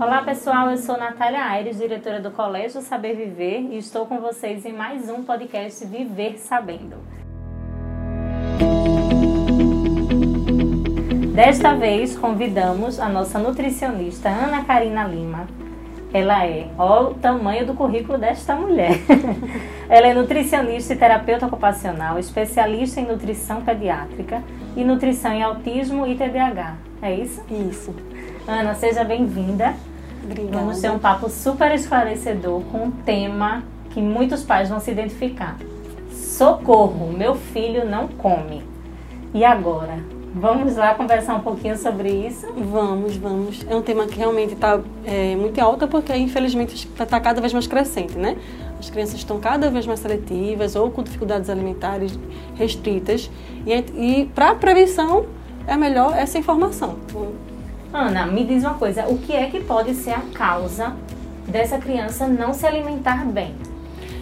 Olá pessoal, eu sou Natália Aires, diretora do Colégio Saber Viver e estou com vocês em mais um podcast Viver Sabendo. Desta vez convidamos a nossa nutricionista Ana Karina Lima. Ela é, olha o tamanho do currículo desta mulher. Ela é nutricionista e terapeuta ocupacional, especialista em nutrição pediátrica e nutrição em autismo e TDAH. É isso? Isso. Ana, seja bem-vinda. Obrigada. Vamos ter um papo super esclarecedor com um tema que muitos pais vão se identificar. Socorro, meu filho não come. E agora? Vamos lá conversar um pouquinho sobre isso? Vamos, vamos. É um tema que realmente está é, muito alta porque, infelizmente, está cada vez mais crescente, né? As crianças estão cada vez mais seletivas ou com dificuldades alimentares restritas. E, e para prevenção, é melhor essa informação. Ana, me diz uma coisa: o que é que pode ser a causa dessa criança não se alimentar bem?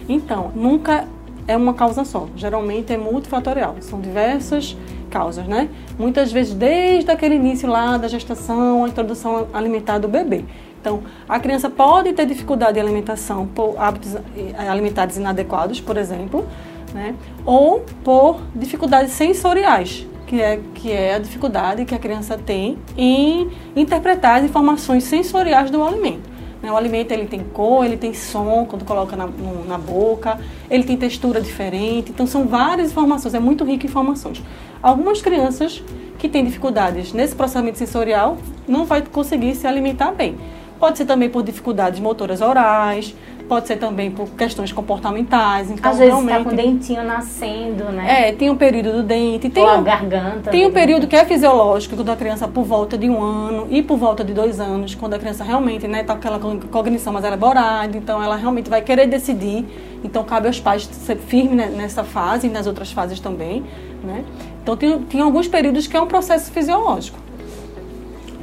Então, nunca é uma causa só. Geralmente é multifatorial. São diversas causas, né? Muitas vezes desde aquele início lá da gestação, a introdução alimentar do bebê. Então, a criança pode ter dificuldade de alimentação por hábitos eh, alimentares inadequados, por exemplo, né? ou por dificuldades sensoriais, que é, que é a dificuldade que a criança tem em interpretar as informações sensoriais do alimento. Né? O alimento ele tem cor, ele tem som quando coloca na, no, na boca, ele tem textura diferente, então são várias informações, é muito rico em informações. Algumas crianças que têm dificuldades nesse processamento sensorial não vai conseguir se alimentar bem. Pode ser também por dificuldades motoras orais, pode ser também por questões comportamentais. Então, Às vezes está com o dentinho nascendo, né? É, tem um período do dente. Tem Ou a um, garganta. Tem um período que é fisiológico, quando a criança por volta de um ano e por volta de dois anos, quando a criança realmente está né, tá com aquela cognição mais elaborada, então ela realmente vai querer decidir. Então cabe aos pais ser firmes nessa fase e nas outras fases também, né? Então tem, tem alguns períodos que é um processo fisiológico.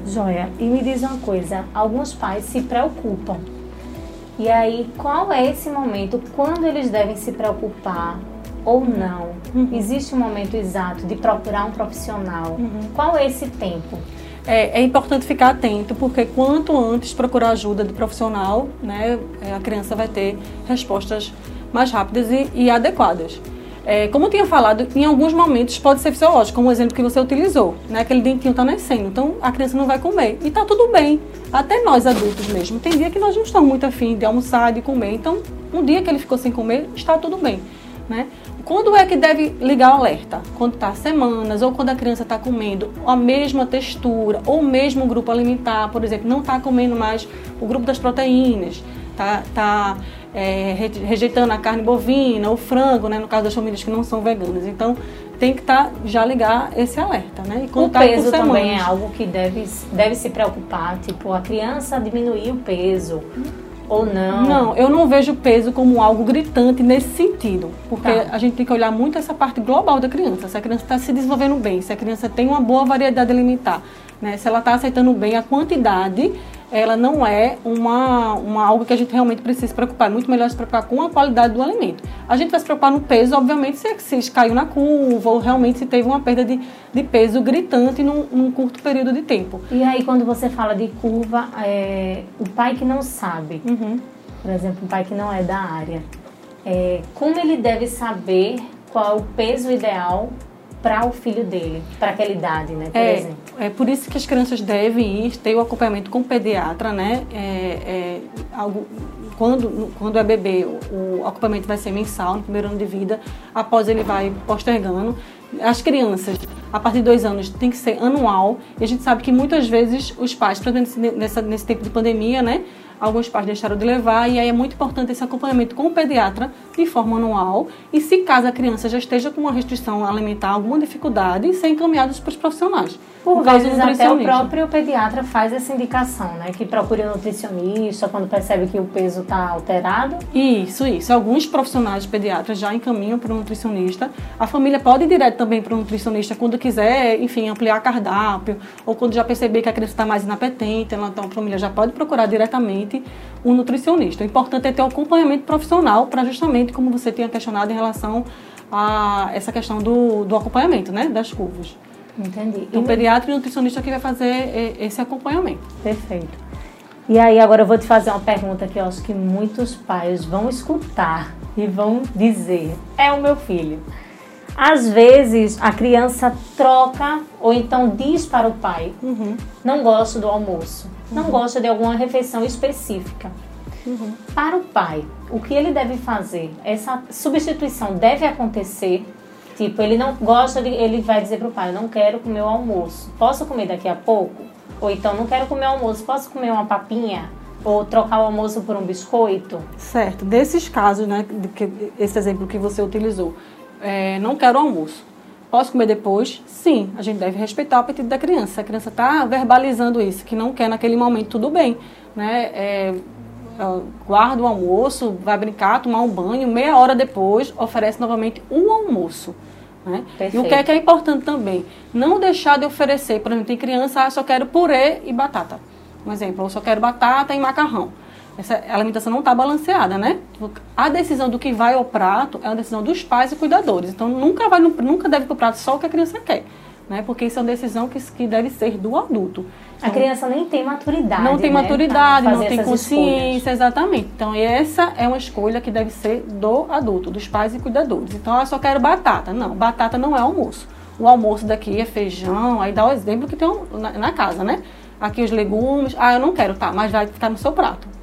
Joia, e me diz uma coisa, alguns pais se preocupam e aí, qual é esse momento? Quando eles devem se preocupar ou não? Uhum. Existe um momento exato de procurar um profissional? Uhum. Qual é esse tempo? É, é, importante ficar atento, porque quanto antes procurar ajuda de profissional, né, a criança vai ter respostas mais rápidas e, e adequadas. É, como eu tinha falado, em alguns momentos pode ser fisiológico, como o exemplo que você utilizou, né? Aquele dentinho está nascendo, então a criança não vai comer. E está tudo bem. Até nós adultos mesmo. Tem dia que nós não estamos muito afim de almoçar, de comer. Então, um dia que ele ficou sem comer, está tudo bem. Né? Quando é que deve ligar o alerta? Quando está semanas ou quando a criança está comendo a mesma textura ou mesmo grupo alimentar, por exemplo, não está comendo mais o grupo das proteínas, está tá, é, rejeitando a carne bovina, o frango, né, no caso das famílias que não são veganas. Então, tem que tá, já ligar esse alerta, né? E o peso também é algo que deve, deve se preocupar, tipo, a criança diminuir o peso ou não? Não, eu não vejo o peso como algo gritante nesse sentido, porque tá. a gente tem que olhar muito essa parte global da criança. Se a criança está se desenvolvendo bem, se a criança tem uma boa variedade alimentar, né? Se ela está aceitando bem a quantidade ela não é uma, uma algo que a gente realmente precisa se preocupar. É muito melhor se preocupar com a qualidade do alimento. A gente vai se preocupar no peso, obviamente, se, se caiu na curva ou realmente se teve uma perda de, de peso gritante num, num curto período de tempo. E aí, quando você fala de curva, é, o pai que não sabe, uhum. por exemplo, o pai que não é da área, é, como ele deve saber qual é o peso ideal para o filho dele, para aquela idade, né, por é, exemplo. É por isso que as crianças devem ir ter o acompanhamento com o pediatra, né? É, é, algo, quando, quando é bebê, o, o acompanhamento vai ser mensal no primeiro ano de vida, após ele vai postergando. As crianças, a partir de dois anos, tem que ser anual. E a gente sabe que muitas vezes os pais, nessa, nesse tempo de pandemia, né? alguns pais deixaram de levar e aí é muito importante esse acompanhamento com o pediatra de forma anual e se caso a criança já esteja com uma restrição alimentar, alguma dificuldade, ser encaminhados para os profissionais. Por vezes até o próprio pediatra faz essa indicação, né? Que procure um nutricionista quando percebe que o peso está alterado. Isso, isso. Alguns profissionais pediatras já encaminham para um nutricionista. A família pode ir direto também para um nutricionista quando quiser, enfim, ampliar cardápio ou quando já perceber que a criança está mais inapetente, então a família já pode procurar diretamente um nutricionista. O importante é ter um acompanhamento profissional para justamente, como você tinha questionado em relação a essa questão do, do acompanhamento, né, das curvas. Entendi. Então, o pediatra e nutricionista que vai fazer esse acompanhamento. Perfeito. E aí agora eu vou te fazer uma pergunta que eu acho que muitos pais vão escutar e vão dizer: é o meu filho. Às vezes a criança troca ou então diz para o pai: Uhum. não gosto do almoço, não gosta de alguma refeição específica. Uhum. Para o pai, o que ele deve fazer? Essa substituição deve acontecer. Tipo, ele não gosta de. Ele vai dizer para o pai: não quero comer o almoço. Posso comer daqui a pouco? Ou então, não quero comer o almoço. Posso comer uma papinha? Ou trocar o almoço por um biscoito? Certo. Desses casos, né, que, esse exemplo que você utilizou, é, não quero almoço. Posso comer depois? Sim, a gente deve respeitar o apetite da criança. Se a criança está verbalizando isso, que não quer naquele momento, tudo bem. Né? É, guarda o almoço, vai brincar, tomar um banho, meia hora depois oferece novamente o almoço. Né? E o que é que é importante também? Não deixar de oferecer, por exemplo, tem criança, ah, só quero purê e batata. Um exemplo, eu só quero batata e macarrão. Essa alimentação não está balanceada, né? A decisão do que vai ao prato é uma decisão dos pais e cuidadores. Então nunca vai, nunca deve para o prato só o que a criança quer, né? Porque isso é uma decisão que, que deve ser do adulto. A criança nem tem maturidade. Não tem né, maturidade, não tem consciência, escolhas. exatamente. Então, essa é uma escolha que deve ser do adulto, dos pais e cuidadores. Então, eu só quero batata. Não, batata não é almoço. O almoço daqui é feijão, aí dá o exemplo que tem na, na casa, né? Aqui os legumes, ah, eu não quero, tá, mas vai ficar no seu prato.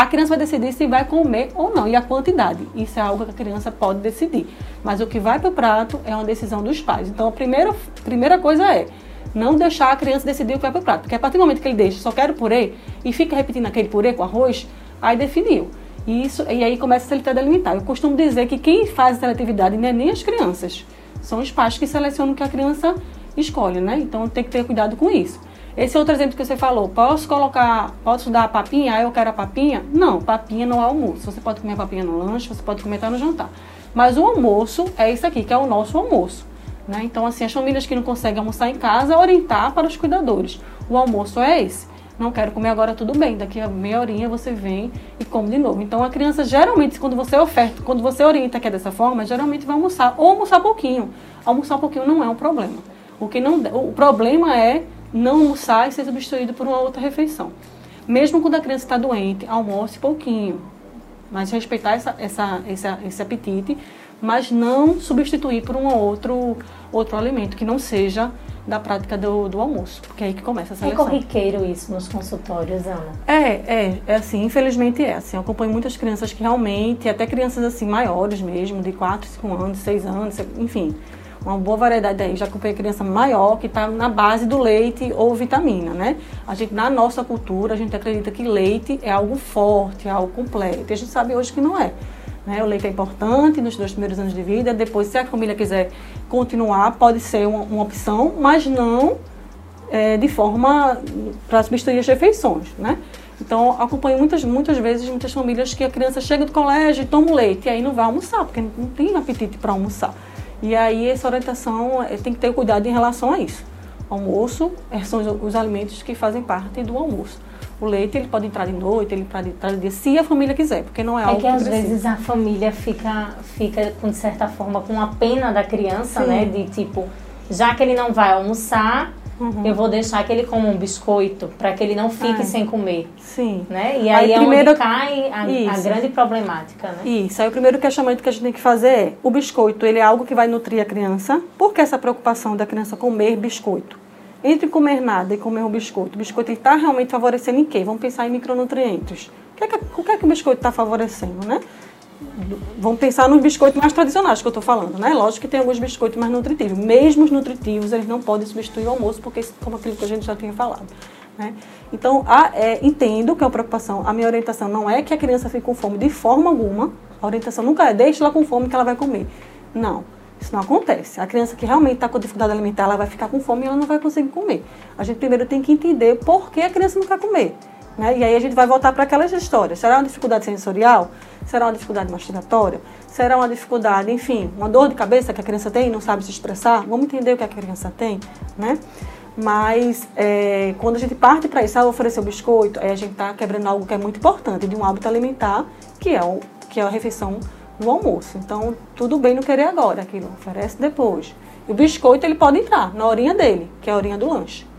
A criança vai decidir se vai comer ou não, e a quantidade. Isso é algo que a criança pode decidir. Mas o que vai para o prato é uma decisão dos pais. Então, a primeira, primeira coisa é não deixar a criança decidir o que vai para o prato. Porque a partir do momento que ele deixa, só quero purê, e fica repetindo aquele purê com arroz, aí definiu. E, isso, e aí começa a seletividade alimentar. Eu costumo dizer que quem faz seletividade não é nem as crianças. São os pais que selecionam o que a criança escolhe, né? Então tem que ter cuidado com isso. Esse outro exemplo que você falou, posso colocar, posso dar a papinha? Ah, eu quero a papinha? Não, papinha não é almoço. Você pode comer papinha no lanche, você pode comer até no jantar. Mas o almoço é isso aqui, que é o nosso almoço. Né? Então, assim, as famílias que não conseguem almoçar em casa, orientar para os cuidadores. O almoço é esse. Não quero comer agora, tudo bem. Daqui a meia horinha você vem e come de novo. Então, a criança, geralmente, quando você oferta, quando você orienta que é dessa forma, geralmente vai almoçar. Ou almoçar pouquinho. Almoçar pouquinho não é um problema. O, que não, o problema é não almoçar e ser substituído por uma outra refeição. Mesmo quando a criança está doente, almoce pouquinho. Mas respeitar essa, essa, essa, esse apetite, mas não substituir por um outro, outro alimento que não seja da prática do, do almoço. Porque é aí que começa a É seleção. corriqueiro isso nos consultórios, Ana. É, é, é assim, infelizmente é assim. Eu acompanho muitas crianças que realmente, até crianças assim maiores mesmo, de 4, 5 anos, 6 anos, enfim, uma boa variedade aí. Já acompanhei criança maior que está na base do leite ou vitamina, né? A gente, na nossa cultura, a gente acredita que leite é algo forte, é algo completo. E a gente sabe hoje que não é. Né? O leite é importante nos dois primeiros anos de vida. Depois, se a família quiser continuar, pode ser uma, uma opção, mas não é, de forma para substituir as refeições, né? Então, acompanho muitas, muitas vezes muitas famílias que a criança chega do colégio e toma o leite, e aí não vai almoçar, porque não tem apetite para almoçar. E aí, essa orientação eh, tem que ter cuidado em relação a isso. Almoço eh, são os, os alimentos que fazem parte do almoço. O leite, ele pode entrar de noite, ele pode entrar de dia, se a família quiser, porque não é, É algo que às precisa. vezes a família fica, fica com de certa forma com a pena da criança, Sim. né? De tipo, já que ele não vai almoçar, Uhum. eu vou deixar que ele coma um biscoito para que ele não fique É. sem comer, Sim. né? E Aí aí, é primeiro- onde cai a, a grande problemática, né? Isso, aí o primeiro questionamento que a gente tem que fazer é, o biscoito, ele é algo que vai nutrir a criança? Por que essa preocupação da criança comer biscoito? Entre comer nada e comer o biscoito, o biscoito está realmente favorecendo em quê? Vamos pensar em micronutrientes. O que é que, o, que é que o biscoito está favorecendo, né? Vamos pensar nos biscoitos mais tradicionais que eu estou falando, né? Lógico que tem alguns biscoitos mais nutritivos. Mesmo os nutritivos, eles não podem substituir o almoço, porque como aquilo que a gente já tinha falado. Né? Então, a- é, entendo que é uma preocupação. A minha orientação não é que a criança fique com fome de forma alguma. A orientação nunca é deixe ela com fome que ela vai comer. Não, isso não acontece. A criança que realmente está com dificuldade alimentar, ela vai ficar com fome e ela não vai conseguir comer. A gente primeiro tem que entender por que a criança não quer comer. Né? E aí a gente vai voltar para aquelas histórias. Será uma dificuldade sensorial? Será uma dificuldade mastigatória? Será uma dificuldade, enfim, uma dor de cabeça que a criança tem e não sabe se expressar? Vamos entender o que a criança tem, né? Mas é, quando a gente parte para isso, ah, oferecer o biscoito, aí a gente está quebrando algo que é muito importante de um hábito alimentar, que é, o, que é a refeição no almoço. Então, tudo bem não querer agora, aquilo oferece depois. E o biscoito ele pode entrar na horinha dele, que é a horinha do lanche.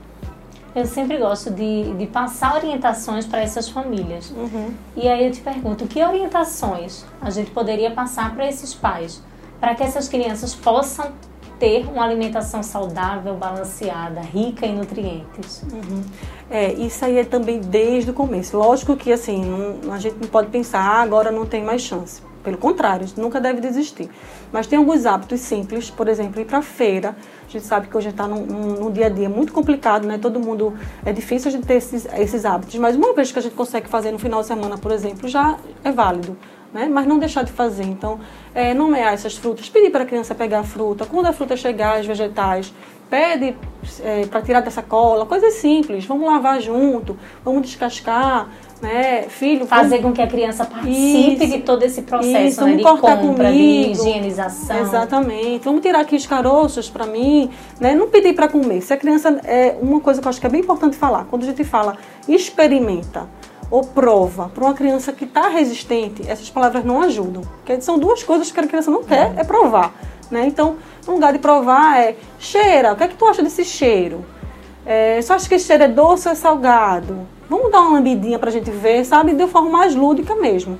Eu sempre gosto de, de passar orientações para essas famílias. Uhum. E aí eu te pergunto, que orientações a gente poderia passar para esses pais, para que essas crianças possam ter uma alimentação saudável, balanceada, rica em nutrientes? Uhum. É, isso aí é também desde o começo. Lógico que assim, não, a gente não pode pensar, ah, agora não tem mais chance. Pelo contrário, a gente nunca deve desistir. Mas tem alguns hábitos simples, por exemplo, ir para feira. A gente sabe que hoje está num, num, dia a dia muito complicado, né? Todo mundo. É difícil a gente ter esses, esses hábitos. Mas uma vez que a gente consegue fazer no final de semana, por exemplo, já é válido. Né? Mas não deixar de fazer. Então, é, nomear essas frutas, pedir para a criança pegar a fruta, quando a fruta chegar, os vegetais, pede é, para tirar dessa cola, coisas simples. Vamos lavar junto, vamos descascar, né? Filho, fazer vamos... com que a criança participe isso, de todo esse processo, isso, né? de cortar compra, comigo, de higienização. Exatamente. Vamos tirar aqui os caroços para mim, né? Não pedir para comer. Se a criança é uma coisa que eu acho que é bem importante falar, quando a gente fala experimenta ou prova para uma criança que está resistente, essas palavras não ajudam. Porque são duas coisas que a criança não quer, é provar. Né? Então, no lugar de provar é cheira, o que é que tu acha desse cheiro? É, só acha que esse cheiro é doce ou é salgado? Vamos dar uma lambidinha para a gente ver, sabe? De forma mais lúdica mesmo.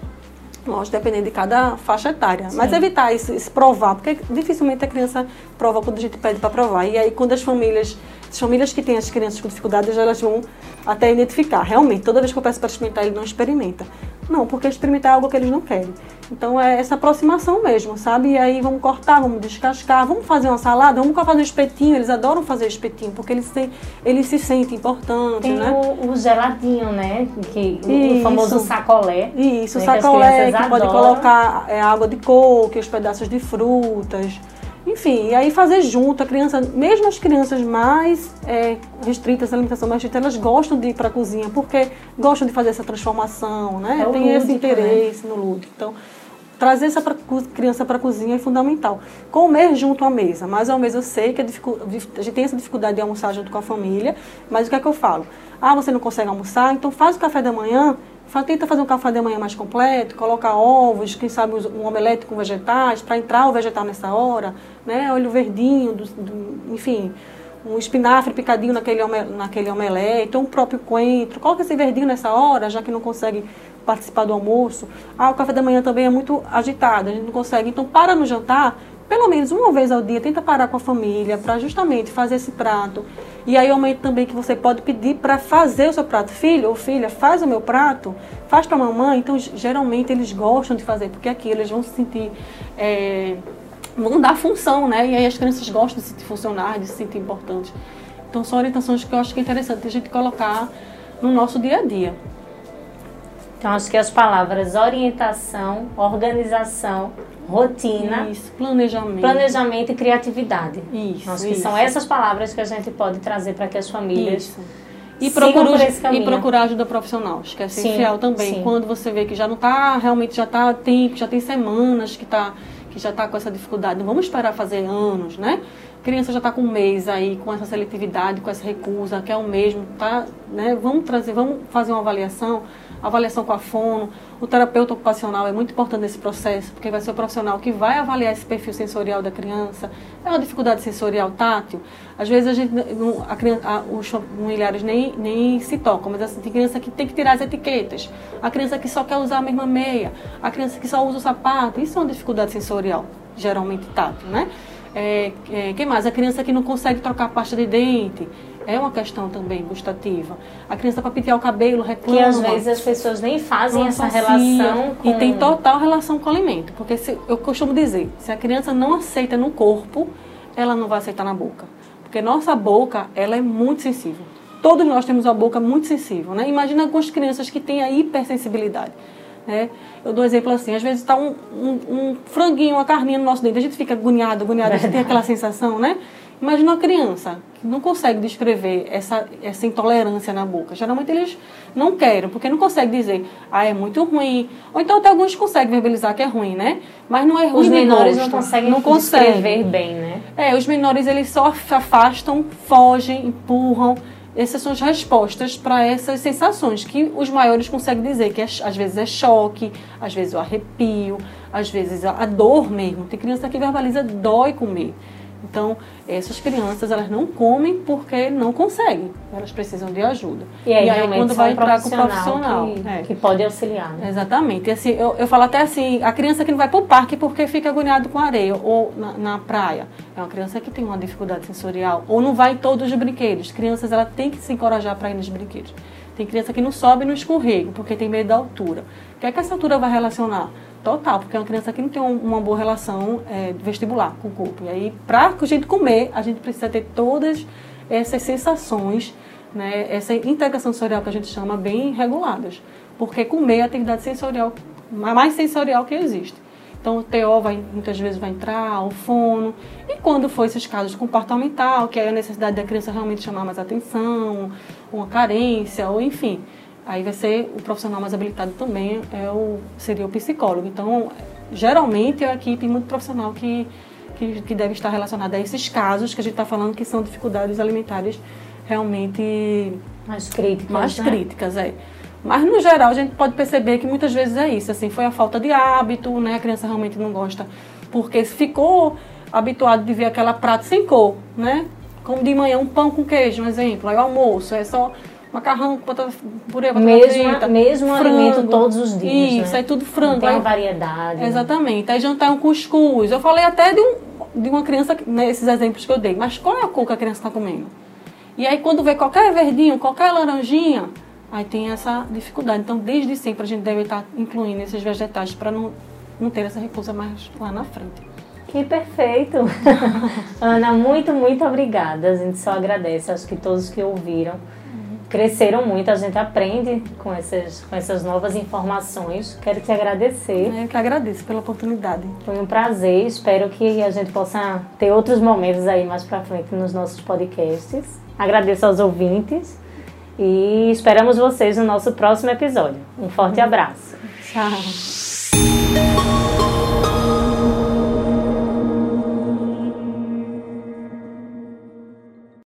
Lógico, dependendo de cada faixa etária. Sim. Mas evitar esse, esse, provar, porque dificilmente a criança prova quando a gente pede para provar. E aí, quando as famílias, as famílias que têm as crianças com dificuldades, elas vão até identificar. Realmente, toda vez que eu peço para experimentar, ele não experimenta. Não, porque experimentar é algo que eles não querem. Então é essa aproximação mesmo, sabe? E aí vamos cortar, vamos descascar, vamos fazer uma salada, vamos fazer um espetinho. Eles adoram fazer espetinho, porque eles se, eles se sentem importantes, Tem né? O, o geladinho, né? Que, o famoso sacolé. Isso, né? sacolé, que, que pode colocar é, água de coco, os pedaços de frutas. Enfim, e aí fazer junto, a criança, mesmo as crianças mais é, restritas, a alimentação mais restrita, elas gostam de ir para a cozinha, porque gostam de fazer essa transformação, né? É Tem lúdico, esse né? interesse né? no lúdico. Então, trazer essa pra, criança para a cozinha é fundamental. Comer junto à mesa. Mais uma vez eu sei que a, a gente tem essa dificuldade de almoçar junto com a família, mas o que é que eu falo? Ah, você não consegue almoçar? Então faz o café da manhã tenta fazer um café da manhã mais completo, colocar ovos, quem sabe um omelete com vegetais, para entrar o vegetal nessa hora, né? Olho verdinho, do, do, enfim, um espinafre picadinho naquele, naquele omelete, ou um próprio coentro. Coloca esse verdinho nessa hora, já que não consegue participar do almoço. Ah, o café da manhã também é muito agitado, a gente não consegue. Então, para no jantar, pelo menos uma vez ao dia, tenta parar com a família para justamente fazer esse prato. E aí aumenta também que você pode pedir para fazer o seu prato. Filho ou filha, faz o meu prato, faz para a mamãe. Então, geralmente eles gostam de fazer, porque aqui eles vão se sentir. É, vão dar função, né? E aí as crianças gostam de se sentir funcionar, de se sentir importantes. Então, são orientações que eu acho que é interessante a gente colocar no nosso dia a dia. Então, acho que as palavras orientação, organização, rotina, isso, planejamento. planejamento e criatividade. Isso, acho que isso. são essas palavras que a gente pode trazer para que as famílias isso. E caminho. e procurar ajuda profissional, acho que é essencial também. sim. Quando você vê que já não está, realmente já está tempo, já tem semanas que, tá, que já está com essa dificuldade, não vamos esperar fazer anos, né? Criança já está com um mês aí, com essa seletividade, com essa recusa, que é o mesmo, tá? Né? Vamos trazer, vamos fazer uma avaliação, avaliação com a fono. O terapeuta ocupacional é muito importante nesse processo, porque vai ser o profissional que vai avaliar esse perfil sensorial da criança. É uma dificuldade sensorial tátil. Às vezes a gente, a criança, a- os familiares nem, nem se tocam, mas assim, tem criança que tem que tirar as etiquetas. A criança que só quer usar a mesma meia. A criança que só usa o sapato. Isso é uma dificuldade sensorial, geralmente tátil, né? É, é, quem mais? A criança que não consegue trocar a pasta de dente. É uma questão também gustativa. A criança para pentear o cabelo reclama. Que às vezes as pessoas nem fazem essa associa. relação com... E tem total relação com o alimento. Porque se, eu costumo dizer, se a criança não aceita no corpo, ela não vai aceitar na boca. Porque nossa boca, ela é muito sensível. Todos nós temos uma boca muito sensível, né? Imagina algumas crianças que têm a hipersensibilidade. Né? Eu dou um exemplo assim, às vezes está um, um, um franguinho, uma carninha no nosso dente, a gente fica agoniado, agoniado, a gente tem aquela sensação, né? Imagina uma criança que não consegue descrever essa, essa intolerância na boca. Geralmente eles não querem, porque não conseguem dizer, ah, é muito ruim. Ou então até alguns conseguem verbalizar que é ruim, né? Mas não é ruim Os menores não conseguem não conseguem. descrever bem, né? É, os menores eles só se afastam, fogem, empurram. Essas são as respostas para essas sensações que os maiores conseguem dizer, que é- às vezes é choque, às vezes o arrepio, às vezes a, dor mesmo. Tem criança que verbaliza dói comer. Então, essas crianças, elas não comem porque não conseguem. Elas precisam de ajuda. E aí, e aí quando vai entrar com o profissional profissional. Que, é. que pode auxiliar, né? Exatamente. E assim, eu, eu falo até assim, a criança que não vai para o parque porque fica agoniado com areia ou na, na praia. É uma criança que tem uma dificuldade sensorial. Ou não vai em todos os brinquedos. Crianças, ela tem que se encorajar para ir nos brinquedos. Tem criança que não sobe no escorrego porque tem medo da altura. O que é que essa altura vai relacionar? Total, porque é uma criança que não tem um- uma boa relação é, vestibular com o corpo. E aí, para a gente comer, a gente precisa ter todas essas sensações, né, essa integração sensorial que a gente chama bem reguladas. Porque comer é a atividade sensorial, mais sensorial que existe. Então, o TO vai, muitas vezes vai entrar, o fono. E quando for esses casos comportamental, que é a necessidade da criança realmente chamar mais atenção, uma carência, ou enfim, aí vai ser o profissional mais habilitado também, é o, seria o psicólogo. Então, geralmente é a equipe muito profissional que, que, que deve estar relacionada a esses casos que a gente está falando que são dificuldades alimentares realmente Mais críticas, mais né? críticas, é. Mas no geral a gente pode perceber que muitas vezes é isso, assim, foi a falta de hábito, né? A criança realmente não gosta porque ficou habituado de ver aquela prata sem cor, né? Como de manhã um pão com queijo, um exemplo, aí o almoço é só macarrão batata, purê, batata Mesmo, frita, mesmo alimento frango. todos os dias, Isso, né? é tudo Não frango. tem aí- variedade. né? Exatamente. Aí jantar é um cuscuz. Eu falei até de, um, de uma criança, nesses exemplos que eu dei, mas qual é a cor que a criança está comendo? E aí quando vê qualquer verdinho, qualquer laranjinha, aí tem essa dificuldade. Então, desde sempre a gente deve estar incluindo esses vegetais para não, não ter essa recusa mais lá na frente. Que perfeito! Ana, muito, muito obrigada. A gente só agradece. Acho que todos que ouviram cresceram muito. A gente aprende com essas, com essas novas informações. Quero te agradecer. Eu que agradeço pela oportunidade. Foi um prazer. Espero que a gente possa ter outros momentos aí mais pra frente nos nossos podcasts. Agradeço aos ouvintes e esperamos vocês no nosso próximo episódio. Um forte abraço. Tchau.